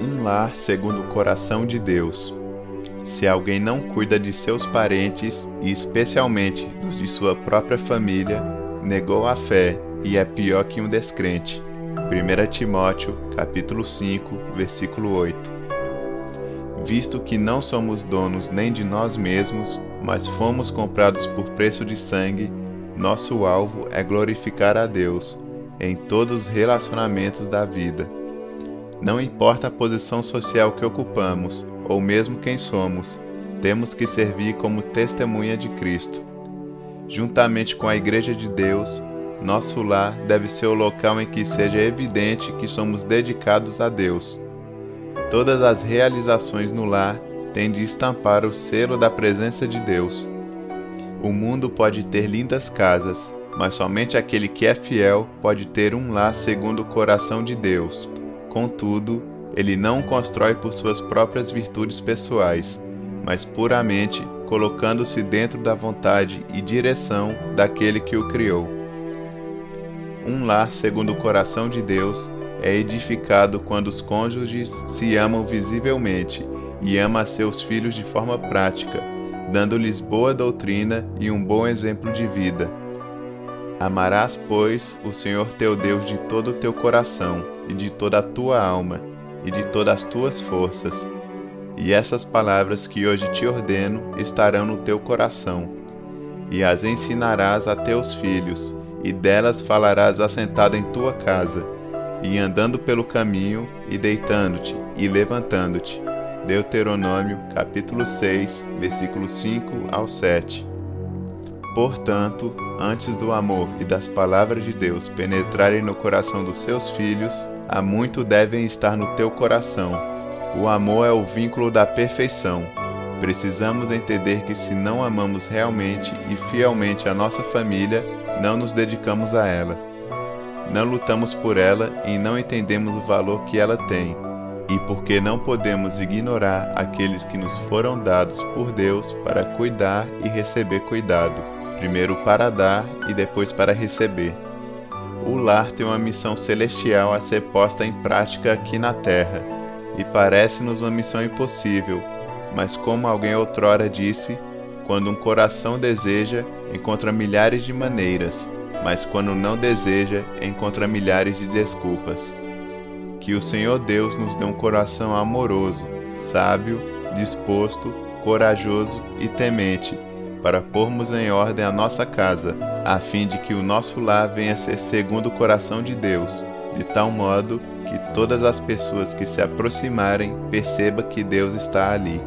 Um lar segundo o coração de Deus. Se alguém não cuida de seus parentes, e especialmente dos de sua própria família, negou a fé e é pior que um descrente. 1 Timóteo, capítulo 5, versículo 8. Visto que não somos donos nem de nós mesmos, mas fomos comprados por preço de sangue, nosso alvo é glorificar a Deus em todos os relacionamentos da vida. Não importa a posição social que ocupamos ou mesmo quem somos, temos que servir como testemunha de Cristo. Juntamente com a Igreja de Deus, nosso lar deve ser o local em que seja evidente que somos dedicados a Deus. Todas as realizações no lar têm de estampar o selo da presença de Deus. O mundo pode ter lindas casas, mas somente aquele que é fiel pode ter um lar segundo o coração de Deus. Contudo, ele não constrói por suas próprias virtudes pessoais, mas puramente colocando-se dentro da vontade e direção daquele que o criou. Um lar segundo o coração de Deus é edificado quando os cônjuges se amam visivelmente e amam a seus filhos de forma prática, dando-lhes boa doutrina e um bom exemplo de vida Amarás, pois, o Senhor teu Deus de todo o teu coração, e de toda a tua alma, e de todas as tuas forças. E essas palavras que hoje te ordeno estarão no teu coração, e as ensinarás a teus filhos, e delas falarás assentado em tua casa, e andando pelo caminho, e deitando-te, e levantando-te. Deuteronômio, capítulo 6, versículos 5 ao 7. Portanto, antes do amor e das palavras de Deus penetrarem no coração dos seus filhos, há muito devem estar no teu coração. O amor é o vínculo da perfeição. Precisamos entender que se não amamos realmente e fielmente a nossa família, não nos dedicamos a ela. Não lutamos por ela e não entendemos o valor que ela tem. E porque não podemos ignorar aqueles que nos foram dados por Deus para cuidar e receber cuidado primeiro para dar e depois para receber. O lar tem uma missão celestial a ser posta em prática aqui na terra, e parece-nos uma missão impossível, mas como alguém outrora disse, quando um coração deseja, encontra milhares de maneiras, mas quando não deseja, encontra milhares de desculpas. Que o Senhor Deus nos dê um coração amoroso, sábio, disposto, corajoso e temente para pormos em ordem a nossa casa, a fim de que o nosso lar venha a ser segundo o coração de Deus, de tal modo que todas as pessoas que se aproximarem percebam que Deus está ali.